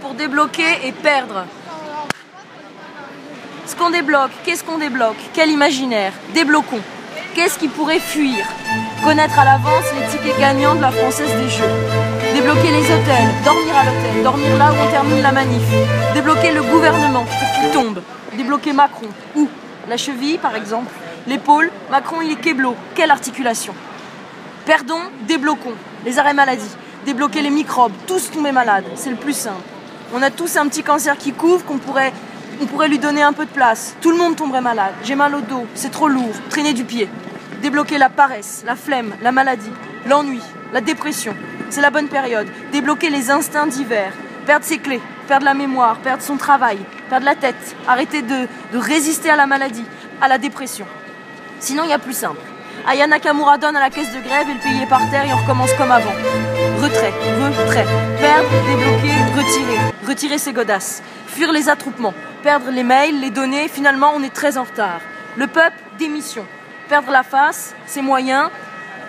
pour débloquer et perdre. Ce qu'on débloque, qu'est-ce qu'on débloque? Quel imaginaire? Débloquons. Qu'est-ce qui pourrait fuir? Connaître à l'avance les tickets gagnants de la Française des Jeux. Débloquer les hôtels, dormir à l'hôtel, dormir là où on termine la manif. Débloquer le gouvernement pour qu'il tombe. Débloquer Macron. Où La cheville, par exemple. L'épaule. Macron, il est keblo. Quelle articulation? Perdons, débloquons. Les arrêts maladie. Débloquer les microbes. Tous tomber malades. C'est le plus simple. On a tous un petit cancer qui couvre qu'on pourrait on pourrait lui donner un peu de place. Tout le monde tomberait malade. J'ai mal au dos, c'est trop lourd. Traîner du pied. Débloquer la paresse, la flemme, la maladie, l'ennui, la dépression. C'est la bonne période. Débloquer les instincts divers. Perdre ses clés, perdre la mémoire, perdre son travail, perdre la tête. Arrêter de, de résister à la maladie, à la dépression. Sinon, il y a plus simple. Aya Nakamura donne à la caisse de grève et le pays est par terre et on recommence comme avant. Retrait, retrait, perdre, débloquer, retirer, retirer ses godasses, fuir les attroupements, perdre les mails, les données, finalement on est très en retard. Le peuple, démission. Perdre la face, ses moyens,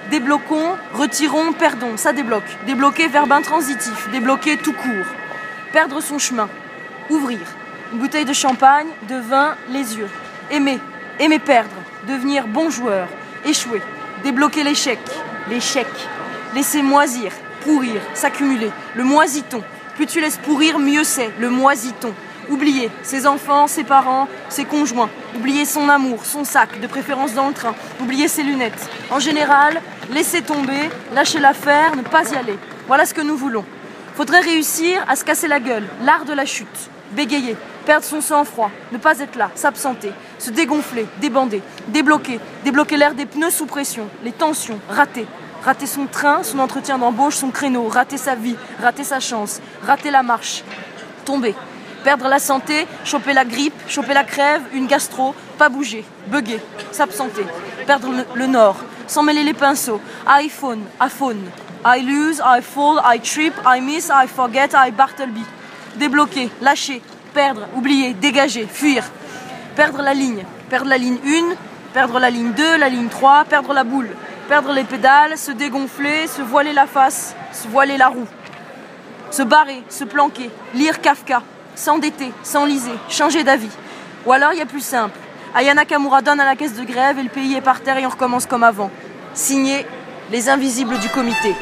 débloquons, retirons, perdons, ça débloque. Débloquer, verbe intransitif, débloquer tout court. Perdre son chemin, ouvrir. Une bouteille de champagne, de vin, les yeux. Aimer, aimer perdre, devenir bon joueur, échouer. Débloquer l'échec, l'échec. Laisser moisir, pourrir, s'accumuler. Le moisiton. Plus tu laisses pourrir, mieux c'est. Le moisiton. Oublier ses enfants, ses parents, ses conjoints. Oublier son amour, son sac, de préférence dans le train. Oublier ses lunettes. En général, laisser tomber, lâcher l'affaire, ne pas y aller. Voilà ce que nous voulons. Faudrait réussir à se casser la gueule, l'art de la chute. Bégayer, perdre son sang-froid, ne pas être là, s'absenter, se dégonfler, débander, débloquer, débloquer l'air des pneus sous pression, les tensions, rater, rater son train, son entretien d'embauche, son créneau, rater sa vie, rater sa chance, rater la marche, tomber, perdre la santé, choper la grippe, choper la crève, une gastro, pas bouger, bugger, s'absenter, perdre le, nord, s'en mêler les pinceaux, iPhone, iPhone, I lose, I fall, I trip, I miss, I forget, I Bartleby, débloquer, lâcher, perdre, oublier, dégager, fuir, perdre la ligne, perdre la ligne 1, perdre la ligne 2, la ligne 3, perdre la boule, perdre les pédales, se dégonfler, se voiler la face, se voiler la roue, se barrer, se planquer, lire Kafka, s'endetter, s'enliser, changer d'avis. Ou alors il y a plus simple. Ayana Kamura donne à la caisse de grève et le pays est par terre et on recommence comme avant. Signé les invisibles du comité.